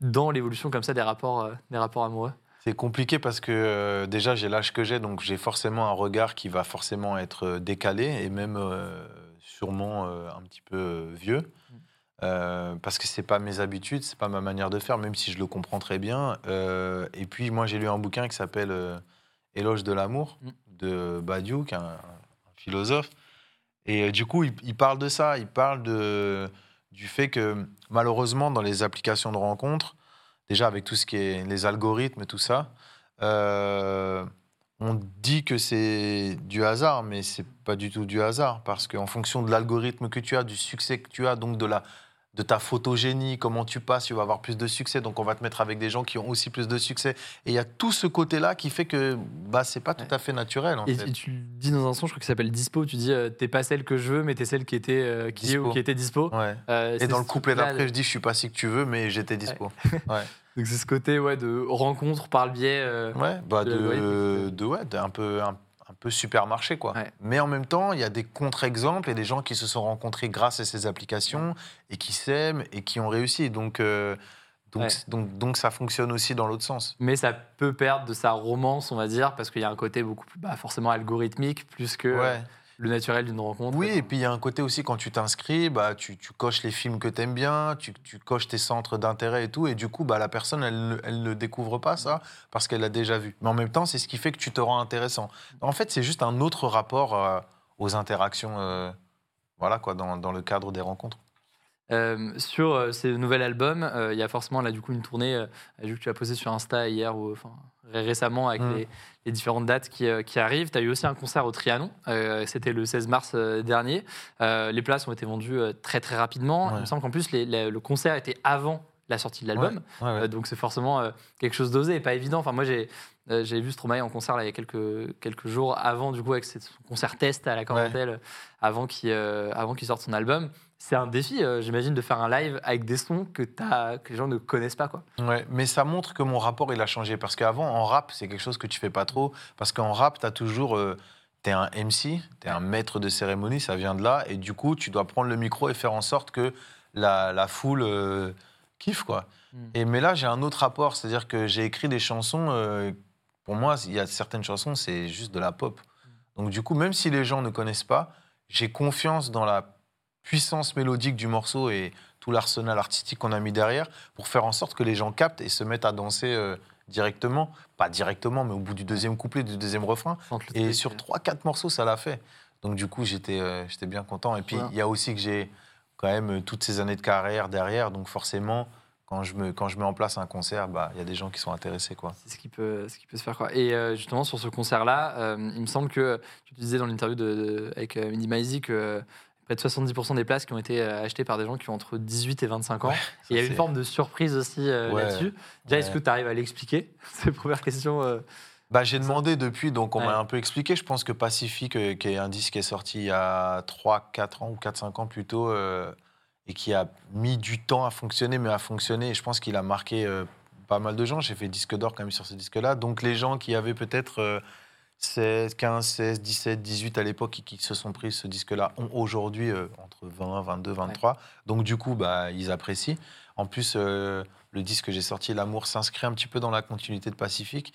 dans l'évolution comme ça des rapports, des rapports amoureux C'est compliqué parce que euh, déjà j'ai l'âge que j'ai, donc j'ai forcément un regard qui va forcément être décalé et même euh, sûrement euh, un petit peu vieux. Euh, parce que c'est pas mes habitudes, c'est pas ma manière de faire, même si je le comprends très bien. Et puis moi j'ai lu un bouquin qui s'appelle Éloge de l'amour Mm. de Badiou, qui est un, un philosophe. Et euh, du coup il, parle de ça, il parle du fait que malheureusement dans les applications de rencontres, déjà avec tout ce qui est les algorithmes et tout ça, euh, on dit que c'est du hasard, mais c'est pas du tout du hasard parce qu'en fonction de l'algorithme que tu as, du succès que tu as, donc de la de ta photogénie, comment tu passes, tu vas avoir plus de succès, donc on va te mettre avec des gens qui ont aussi plus de succès. Et il y a tout ce côté-là qui fait que bah c'est pas tout à fait naturel en Et, fait. et tu dis dans un son, je crois qu'il s'appelle Dispo, tu dis euh, t'es pas celle que je veux, mais t'es celle qui était, euh, qui est ou Dispo. qui était dispo. Ouais. Euh, Et dans le couplet d'après, je dis je suis pas si que tu veux, mais j'étais dispo. Ouais. Donc c'est ce côté ouais, de rencontre par le biais. Ouais, bah de de, ouais, d'un peu, un, peu supermarché, quoi. Ouais. Mais en même temps, il y a des contre-exemples et des gens qui se sont rencontrés grâce à ces applications et qui s'aiment et qui ont réussi. Donc, euh, donc, Ouais. donc, donc, ça fonctionne aussi dans l'autre sens. Mais ça peut perdre de sa romance, on va dire, parce qu'il y a un côté beaucoup plus bah, forcément algorithmique, plus que Ouais. Le naturel d'une rencontre. Oui, et puis il y a un côté aussi quand tu t'inscris, bah, tu, tu coches les films que tu aimes bien, tu, tu coches tes centres d'intérêt et tout, et du coup, bah, la personne, elle, ne- elle ne découvre pas ça parce qu'elle l'a déjà vu. Mais en même temps, c'est ce qui fait que tu te rends intéressant. En fait, c'est juste un autre rapport euh, aux interactions euh, voilà, quoi, dans, dans le cadre des rencontres. Euh, sur euh, ce nouvel album, euh, il y a forcément là du coup une tournée euh, vu que tu as posé sur Insta hier ou enfin ré- récemment avec Mm. les, les différentes dates qui, qui arrivent. Tu as eu aussi un concert au Trianon, c'était le 16 mars dernier. Les places ont été vendues très très rapidement. Il me semble qu'en plus les- les- le concert était avant la sortie de l'album. Ouais, ouais. Donc c'est forcément quelque chose d'osé et pas évident. Enfin moi j'ai euh, j'ai vu Stromae en concert là, il y a quelques, quelques jours avant du coup avec son concert test à la Corentelle euh, avant qu'il euh, sorte son album. C'est un défi euh, j'imagine de faire un live avec des sons que, les gens ne connaissent pas quoi. Ouais, mais ça montre que mon rapport, il a changé. Parce qu'avant, en rap, c'est quelque chose que tu fais pas trop. Parce qu'en rap, tu as toujours. euh, T'es un MC, t'es un maître de cérémonie, ça vient de là. Et du coup, tu dois prendre le micro et faire en sorte que la, la foule euh, kiffe, quoi. Mm. Et, mais là, j'ai un autre rapport. C'est-à-dire que j'ai écrit des chansons. euh, pour moi, il y a certaines chansons, c'est juste de la pop. Donc, du coup, même si les gens ne connaissent pas, j'ai confiance dans la puissance mélodique du morceau et tout l'arsenal artistique qu'on a mis derrière pour faire en sorte que les gens captent et se mettent à danser euh, directement. Pas directement, mais au bout du deuxième couplet, du deuxième refrain. Et sur euh, trois, quatre morceaux, ça l'a fait. Donc du coup, j'étais euh, j'étais bien content. Et puis, il y a aussi que j'ai quand même toutes ces années de carrière derrière. Donc forcément, quand je, me, quand je mets en place un concert, bah, il y a des gens qui sont intéressés. Quoi. C'est ce qui peut, ce qui peut se faire. Quoi. Et euh, justement, sur ce concert-là, euh, il me semble que tu disais dans l'interview de, de- avec euh, Mindy Maizy que euh, près de 70% des places qui ont été achetées par des gens qui ont entre 18 et 25 ans. Ouais, Et il y a une forme de surprise aussi Ouais, là-dessus. Déjà, est-ce que tu arrives à l'expliquer C'est la première question. Bah, j'ai demandé depuis, donc on m'a un peu expliqué. Je pense que Pacifique, qui est un disque qui est sorti il y a 3, 4 ans ou 4, 5 ans plus tôt, et qui a mis du temps à fonctionner, mais à fonctionner. Et je pense qu'il a marqué euh, pas mal de gens. J'ai fait disque d'or quand même sur ce disque-là. Donc les gens qui avaient peut-être euh, 16, 15, 16, 17, 18 à l'époque et qui se sont pris ce disque-là ont aujourd'hui euh, entre 20, 22, 23. Donc du coup, bah, ils apprécient. En plus, euh, le disque que j'ai sorti, L'amour, s'inscrit un petit peu dans la continuité de Pacifique.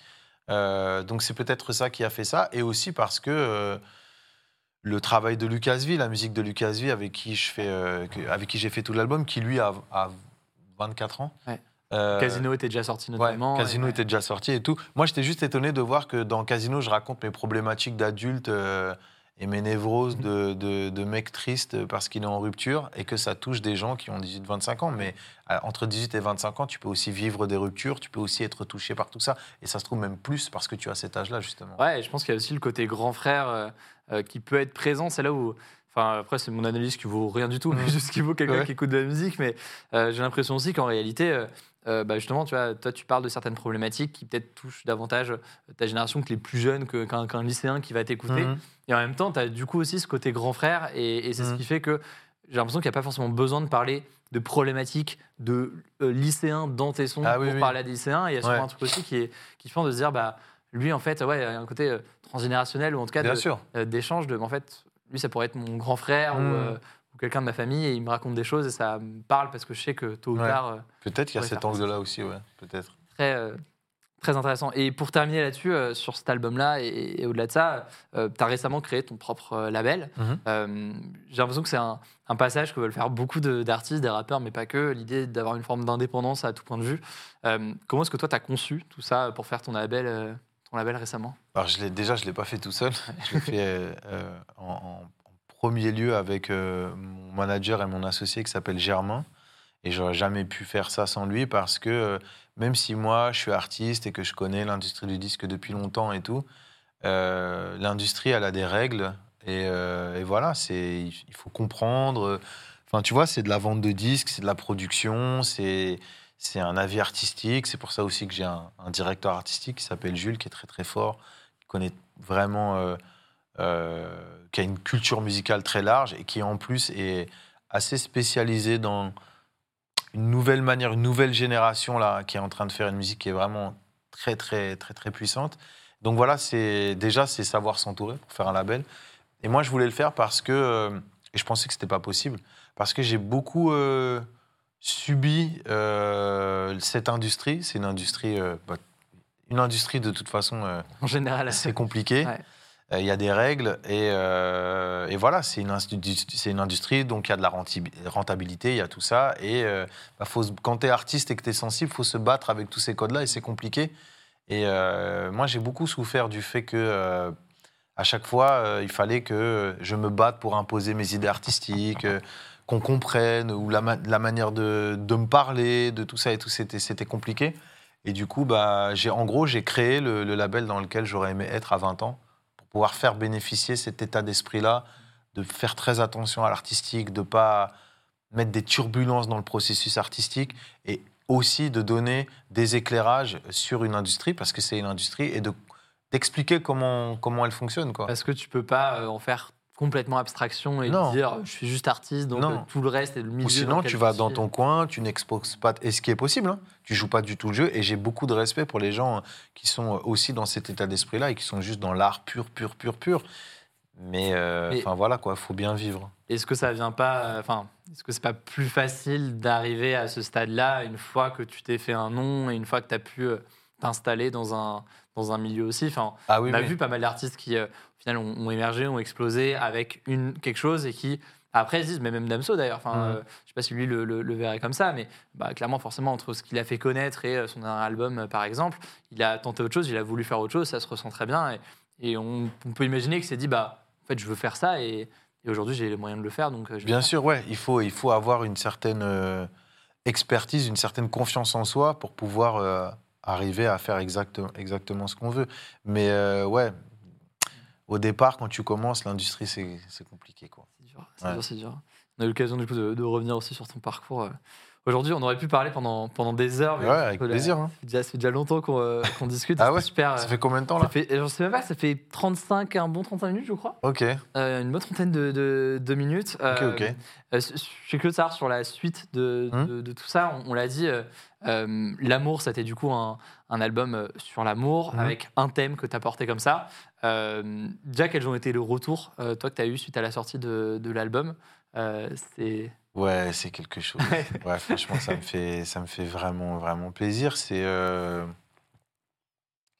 Euh, donc c'est peut-être ça qui a fait ça. Et aussi parce que le travail de Lucas V, la musique de Lucas V, avec qui je fais, euh, avec qui j'ai fait tout l'album, qui lui a, a 24 ans. Ouais. Euh, Casino était déjà sorti Ouais, notamment. Casino et- était déjà sorti et tout. Moi, j'étais juste étonné de voir que dans Casino, je raconte mes problématiques d'adulte euh, et mes névroses de, de, de mec triste parce qu'il est en rupture et que ça touche des gens qui ont 18-25 ans. Mais euh, entre 18 et 25 ans, tu peux aussi vivre des ruptures, tu peux aussi être touché par tout ça. Et ça se trouve même plus parce que tu as cet âge-là, justement. Ouais, et je pense qu'il y a aussi le côté grand frère euh, qui peut être présent. C'est là où. Enfin, après, c'est mon analyse qui vaut rien du tout, mais juste qui vaut quelqu'un Ouais. qui écoute de la musique. Mais euh, j'ai l'impression aussi qu'en réalité, euh, bah, justement, tu vois, toi, tu parles de certaines problématiques qui peut-être touchent davantage ta génération que les plus jeunes, qu'un lycéen qui va t'écouter. Mhm. Et en même temps, tu as du coup aussi ce côté grand frère, et, et c'est ce Mhm. qui fait que j'ai l'impression qu'il n'y a pas forcément besoin de parler de problématiques de euh, lycéens dans tes sons Ah pour oui. parler à des lycéens. Et il y a souvent Ouais. un truc aussi qui est qui fait de se dire, bah, lui, en fait, ouais, il y a un côté euh, transgénérationnel, ou en tout cas de- euh, d'échange de, en fait, lui, ça pourrait être mon grand frère ou, Mhm. euh, ou quelqu'un de ma famille, et il me raconte des choses, et ça me parle parce que je sais que tôt ou Ouais. tard, Peut-être qu'il y a cet angle-là aussi, ouais. Peut-être. très, très intéressant. Et pour terminer là-dessus, sur cet album-là, et, et au-delà de ça, tu as récemment créé ton propre label. Mhm. J'ai l'impression que c'est un, un passage que veulent faire beaucoup de- d'artistes, des rappeurs, mais pas que, l'idée d'avoir une forme d'indépendance à tout point de vue. Comment est-ce que toi, tu as conçu tout ça pour faire ton label, ton label récemment? Alors, je l'ai, déjà, je ne l'ai pas fait tout seul. Je l'ai fait euh, euh, en, premier lieu avec euh, mon manager et mon associé qui s'appelle Germain. Et j'aurais jamais pu faire ça sans lui parce que euh, même si moi, je suis artiste et que je connais l'industrie du disque depuis longtemps et tout, l'industrie, elle a des règles. Et, et voilà, c'est, il faut comprendre. Enfin, tu vois, c'est de la vente de disques, c'est de la production, c'est, c'est un avis artistique. C'est pour ça aussi que j'ai un, directeur artistique qui s'appelle Jules, qui est très très fort, qui connaît vraiment, euh, euh, qui a une culture musicale très large et qui en plus est assez spécialisé dans une nouvelle manière, une nouvelle génération là, qui est en train de faire une musique qui est vraiment très très très très puissante. Donc voilà, c'est déjà c'est savoir s'entourer pour faire un label. Et moi, je voulais le faire parce que euh, et je pensais que c'était pas possible parce que j'ai beaucoup euh, subi euh, cette industrie. C'est une industrie, euh, bah, une industrie de toute façon. euh, En général, c'est compliqué. Ouais. Euh, Il y a des règles et, et voilà, c'est une, une industrie, donc il y a de la rentabilité, il y a tout ça. Et bah, faut quand tu es artiste et que tu es sensible, il faut se battre avec tous ces codes-là et c'est compliqué. Et moi, j'ai beaucoup souffert du fait que à chaque fois, euh, il fallait que je me batte pour imposer mes idées artistiques, euh, qu'on comprenne, ou la, ma- la manière de, me parler, de tout ça et tout, c'était compliqué. Et du coup, bah, en gros, j'ai créé le, label dans lequel j'aurais aimé être à 20 ans, pour pouvoir faire bénéficier cet état d'esprit-là, de faire très attention à l'artistique, de ne pas mettre des turbulences dans le processus artistique, et aussi de donner des éclairages sur une industrie, parce que c'est une industrie, et de, d'expliquer comment, comment elle fonctionne. Quoi. Parce que tu peux pas euh, en faire complètement abstraction et Non. dire je suis juste artiste, donc Non. euh, tout le reste est le milieu. Ou sinon, tu vas dans ton coin, tu n'exposes pas. Et ce qui est possible, hein. tu joues pas du tout le jeu. Et j'ai beaucoup de respect pour les gens qui sont aussi dans cet état d'esprit-là et qui sont juste dans l'art pur, pur, pur, pur. Mais euh, enfin voilà quoi, faut bien vivre. Est-ce que ça vient pas, euh, enfin, est-ce que c'est pas plus facile d'arriver à ce stade-là une fois que tu t'es fait un nom et une fois que tu as pu euh, t'installer dans un, dans un milieu aussi enfin, Ah oui, On a oui. vu pas mal d'artistes qui, euh, au final, ont, ont émergé, ont explosé avec une, quelque chose et qui, après, se disent, mais même Damso d'ailleurs, enfin, Mhm. euh, je sais pas si lui le, le- le verrait comme ça, mais bah, clairement, forcément, entre ce qu'il a fait connaître et euh, son dernier album, euh, par exemple, il a tenté autre chose, il a voulu faire autre chose, ça se ressent très bien. Et, et on, on peut imaginer qu'il s'est dit, bah, en fait, je veux faire ça et, et aujourd'hui, j'ai les moyens de le faire. Donc, je Bien faire. sûr, ouais, il faut, il faut avoir une certaine. expertise, une certaine confiance en soi pour pouvoir arriver à faire exact- exactement ce qu'on veut. Mais euh, ouais, au départ, quand tu commences, l'industrie, c'est compliqué. C'est dur, c'est Ouais. dur. On a eu l'occasion du coup de, de revenir aussi sur ton parcours. Euh. Aujourd'hui, on aurait pu parler pendant, pendant des heures. mais Ouais, avec plaisir. hein. Ça fait déjà, ça fait déjà longtemps qu'on euh, discute. Ah ouais super. Ça euh, fait combien de temps ça là fait, je sais même pas, ça fait 35, un bon 35 minutes, je crois. Ok, Euh, une bonne trentaine de, de- de minutes. Euh, ok. euh, je suis de savoir sur la suite de, Hum. de- de tout ça. On, on l'a dit, euh, euh, L'amour, c'était du coup un, un album euh, sur l'amour Mhm. avec un thème que tu as porté comme ça. Euh, déjà, quels ont été les retours, euh, toi, que tu as eu suite à la sortie de, de l'album? Euh, C'est. Ouais, c'est quelque chose. ouais, franchement, ça me fait, ça me fait vraiment, vraiment plaisir. C'est, euh,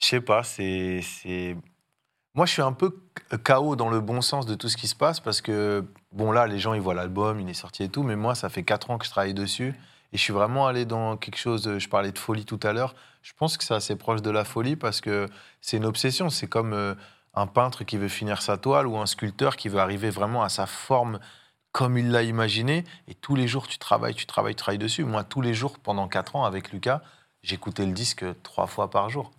je sais pas, c'est, c'est. Moi, je suis un peu chaos dans le bon sens de tout ce qui se passe parce que bon là, les gens ils voient l'album, il est sorti et tout, mais moi, ça fait quatre ans que je travaille dessus et je suis vraiment allé dans quelque chose. Je parlais de folie tout à l'heure. Je pense que c'est assez proche de la folie parce que c'est une obsession. C'est comme euh, un peintre qui veut finir sa toile ou un sculpteur qui veut arriver vraiment à sa forme comme il l'a imaginé. Et tous les jours, tu travailles, tu travailles, tu travailles dessus. Moi, tous les jours, pendant quatre ans, avec Lucas, j'écoutais le disque trois fois par jour.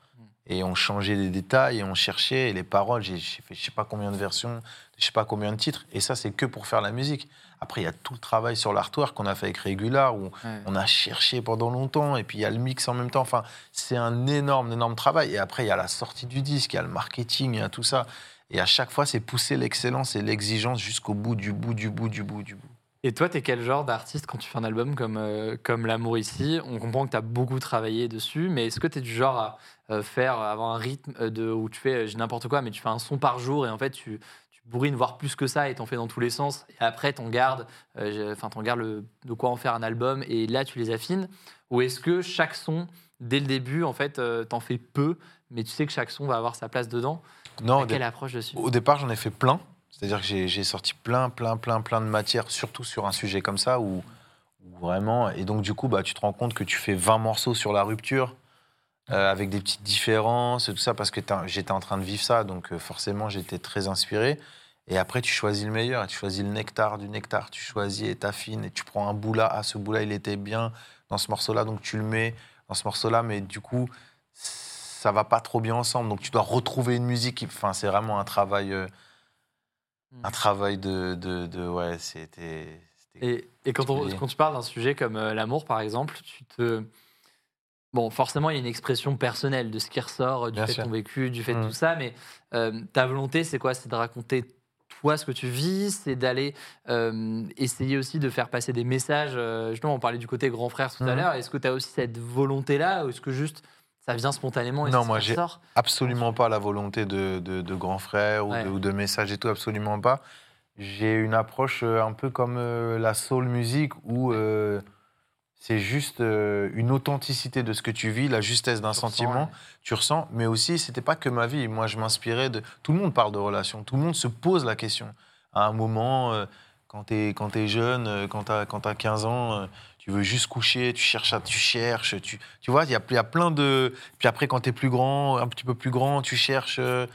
Et on changeait les détails, et on cherchait et les paroles. J'ai j'ai fait je sais pas combien de versions, je sais pas combien de titres. Et ça, c'est que pour faire la musique. Après, il y a tout le travail sur l'artwork qu'on a fait avec Regular, où Ouais. on a cherché pendant longtemps. Et puis, il y a le mix en même temps. Enfin, c'est un énorme, énorme travail. Et après, il y a la sortie du disque, il y a le marketing, il y a tout ça. Et à chaque fois, c'est pousser l'excellence et l'exigence jusqu'au bout, du bout, du bout, du bout, du bout. Et toi, tu es quel genre d'artiste quand tu fais un album comme, euh, comme L'amour ici? On comprend que tu as beaucoup travaillé dessus, mais est-ce que tu es du genre à euh, faire, à avoir un rythme euh, de, où tu fais, euh, j'ai n'importe quoi, mais tu fais un son par jour et en fait tu, tu bourrines voire plus que ça et t'en fais dans tous les sens et après t'en gardes, euh, enfin t'en gardes de quoi en faire un album et là tu les affines? Ou est-ce que chaque son, dès le début, en fait, euh, t'en fais peu, mais tu sais que chaque son va avoir sa place dedans? Non, Quelle approche dessus au départ, j'en ai fait plein. C'est-à-dire que j'ai sorti plein, plein, plein, plein de matières, surtout sur un sujet comme ça, où, où vraiment. Et donc, du coup, bah, tu te rends compte que tu fais 20 morceaux sur la rupture, euh, avec des petites différences, et tout ça, parce que j'étais en train de vivre ça, donc euh, forcément, j'étais très inspiré. Et après, tu choisis le meilleur, tu choisis le nectar du nectar, tu choisis et t'affines, et tu prends un bout là, ah, ce bout là, il était bien dans ce morceau-là, donc tu le mets dans ce morceau-là, mais du coup, ça va pas trop bien ensemble, donc tu dois retrouver une musique. Enfin, c'est vraiment un travail, euh, un travail de, de, de- ouais, c'était. Et, et quand, on- particulier. quand tu parles d'un sujet comme euh, l'amour, par exemple, tu te. Bon, forcément, il y a une expression personnelle de ce qui ressort, euh, du Bien fait sûr. de ton vécu, du fait de Mm. tout ça, mais euh, ta volonté, c'est quoi? C'est de raconter toi ce que tu vis, c'est d'aller euh, essayer aussi de faire passer des messages. euh, justement, on parlait du côté grand frère tout à Mhm. l'heure. Est-ce que tu as aussi cette volonté-là ou est-ce que juste ça vient spontanément et Non, moi, j'ai- absolument pas la volonté de, de, de grand frère ou, Ouais. de, ou de message et tout, absolument pas. J'ai une approche euh, un peu comme euh, la soul music où euh, c'est juste euh, une authenticité de ce que tu vis, la justesse d'un ressens, sentiment, ouais. tu ressens, mais aussi c'était pas que ma vie. Moi, je m'inspirais de. Tout le monde parle de relations, tout le monde se pose la question. À un moment, quand tu es, es jeune, quand tu as, 15 ans, tu veux juste coucher, tu cherches, tu cherches, tu, tu vois, il y a, y a plein de. Puis après, quand tu es plus grand, un petit peu plus grand, tu cherches euh,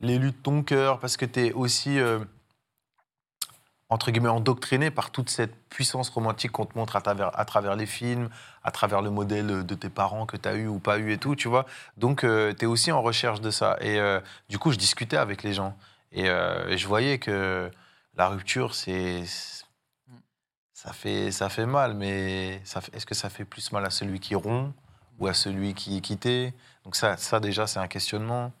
l'élu de ton cœur parce que tu es aussi. euh, entre guillemets, endoctriné par toute cette puissance romantique qu'on te montre à travers, les films, à travers le modèle de tes parents que tu as eu ou pas eu et tout, tu vois. Donc, tu es aussi en recherche de ça. Et euh, du coup, je discutais avec les gens. Et, euh, et je voyais que la rupture, c'est. Ça fait, ça fait mal, mais est-ce que ça fait plus mal à celui qui rompt ou à celui qui est quitté? Donc, ça, ça déjà, c'est un questionnement.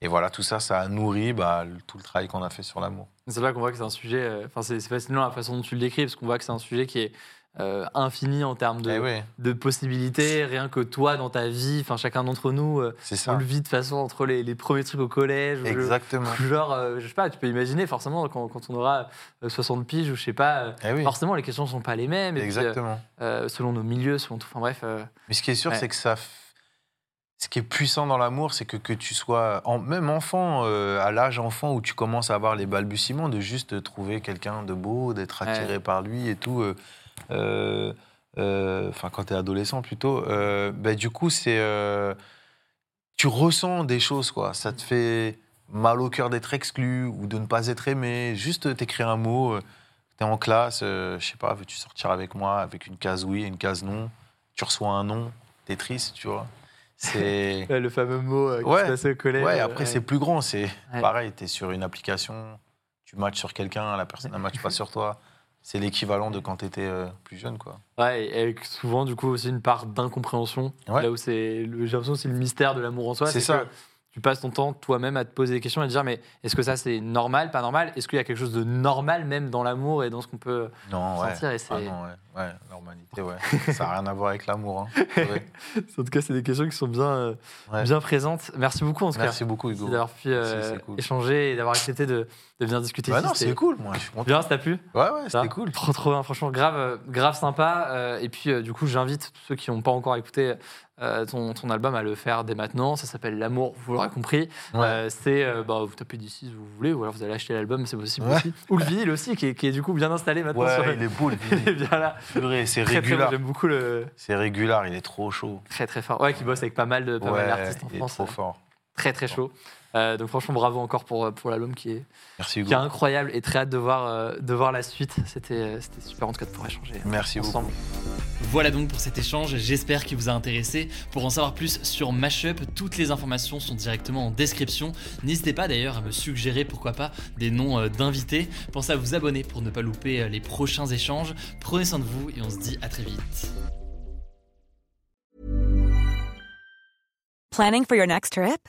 Et voilà, tout ça, ça a nourri bah, tout le travail qu'on a fait sur l'amour. C'est là qu'on voit que c'est un sujet. euh, Enfin, c'est c'est fascinant la façon dont tu le décris, parce qu'on voit que c'est un sujet qui est euh, infini en termes de, Eh oui, de possibilités. Rien que toi, dans ta vie, enfin, chacun d'entre nous, euh, on le vit de façon entre les, les premiers trucs au collège. Exactement. ou Genre, euh, je sais pas, tu peux imaginer forcément quand, quand on aura euh, 60 piges ou je sais pas, euh, Eh oui, forcément les questions sont pas les mêmes. Puis, euh, exactement. euh, selon nos milieux, selon tout. Enfin bref. euh, Mais ce qui est sûr, Ouais. c'est que ça. Ce qui est puissant dans l'amour, c'est que, que tu sois, en, même enfant, euh, à l'âge enfant où tu commences à avoir les balbutiements de juste trouver quelqu'un de beau, d'être Ouais. attiré par lui et tout. Euh, euh, euh, Enfin, quand tu es adolescent plutôt. euh, ben, du coup, c'est. euh, tu ressens des choses, quoi. Ça te fait mal au cœur d'être exclu ou de ne pas être aimé. Juste t'écrire un mot. tu T'es en classe, euh, je sais pas, veux-tu sortir avec moi avec une case oui et une case non? Tu reçois un non, t'es triste, tu vois. C'est. Le fameux mot euh, qui Ouais. se passe au collège. Ouais, après, c'est plus grand. C'est Ouais. pareil, tu es sur une application, tu matches sur quelqu'un, la personne ne match pas sur toi. C'est l'équivalent de quand tu étais plus jeune, quoi. Ouais, et avec souvent, du coup, aussi une part d'incompréhension. Ouais. Là où c'est. J'ai l'impression que c'est le mystère de l'amour en soi. C'est ça. que tu passes ton temps toi-même à te poser des questions et à te dire mais est-ce que ça c'est normal, pas normal? Est-ce qu'il y a quelque chose de normal même dans l'amour et dans ce qu'on peut Non, ouais. sentir? Et c'est- Ah non, ouais. Ouais, normalité, ouais. ça n'a rien à voir avec l'amour. Hein. En tout cas, c'est des questions qui sont bien, euh, Ouais. bien présentes. Merci beaucoup en tout Merci cas beaucoup, Hugo. d'avoir pu euh, Merci, cool. échanger et d'avoir accepté de, de venir discuter. Ouais, ici. non, C'était c'est cool, moi, je suis content. Bien, ça t'a plu Ouais, ouais, c'était cool. Trop, trop bien. Franchement, grave, euh, grave sympa. Euh, et puis, du coup, j'invite tous ceux qui n'ont pas encore écouté euh, ton, ton album à le faire dès maintenant. Ça s'appelle L'amour, vous l'aurez compris. Ouais. Euh, c'est, euh, bah, vous tapez d'ici si vous voulez, ou alors vous allez acheter l'album, c'est possible Ouais. aussi. Ou le vinyle aussi, qui est, qui est du coup bien installé maintenant. sur Ouais, le- il est beau, le Il est vinyle. bien là. Purée, c'est Très. J'aime beaucoup le. C'est régulier, il est trop chaud. Très, très fort. Ouais, qui bosse avec pas mal de- pas mal Ouais, d'artistes en il est France. trop euh, fort. Très, très chaud. Euh, donc, franchement, bravo encore pour, pour l'album qui est, Merci, qui est incroyable et très hâte de voir, euh, de voir la suite. C'était euh, c'était super en tout cas de pouvoir échanger Merci ensemble. beaucoup. Voilà donc pour cet échange, j'espère qu'il vous a intéressé. Pour en savoir plus sur Mashup, toutes les informations sont directement en description. N'hésitez pas d'ailleurs à me suggérer pourquoi pas des noms euh, d'invités. Pensez à vous abonner pour ne pas louper euh, les prochains échanges. Prenez soin de vous et on se dit à très vite. Planning for your next trip?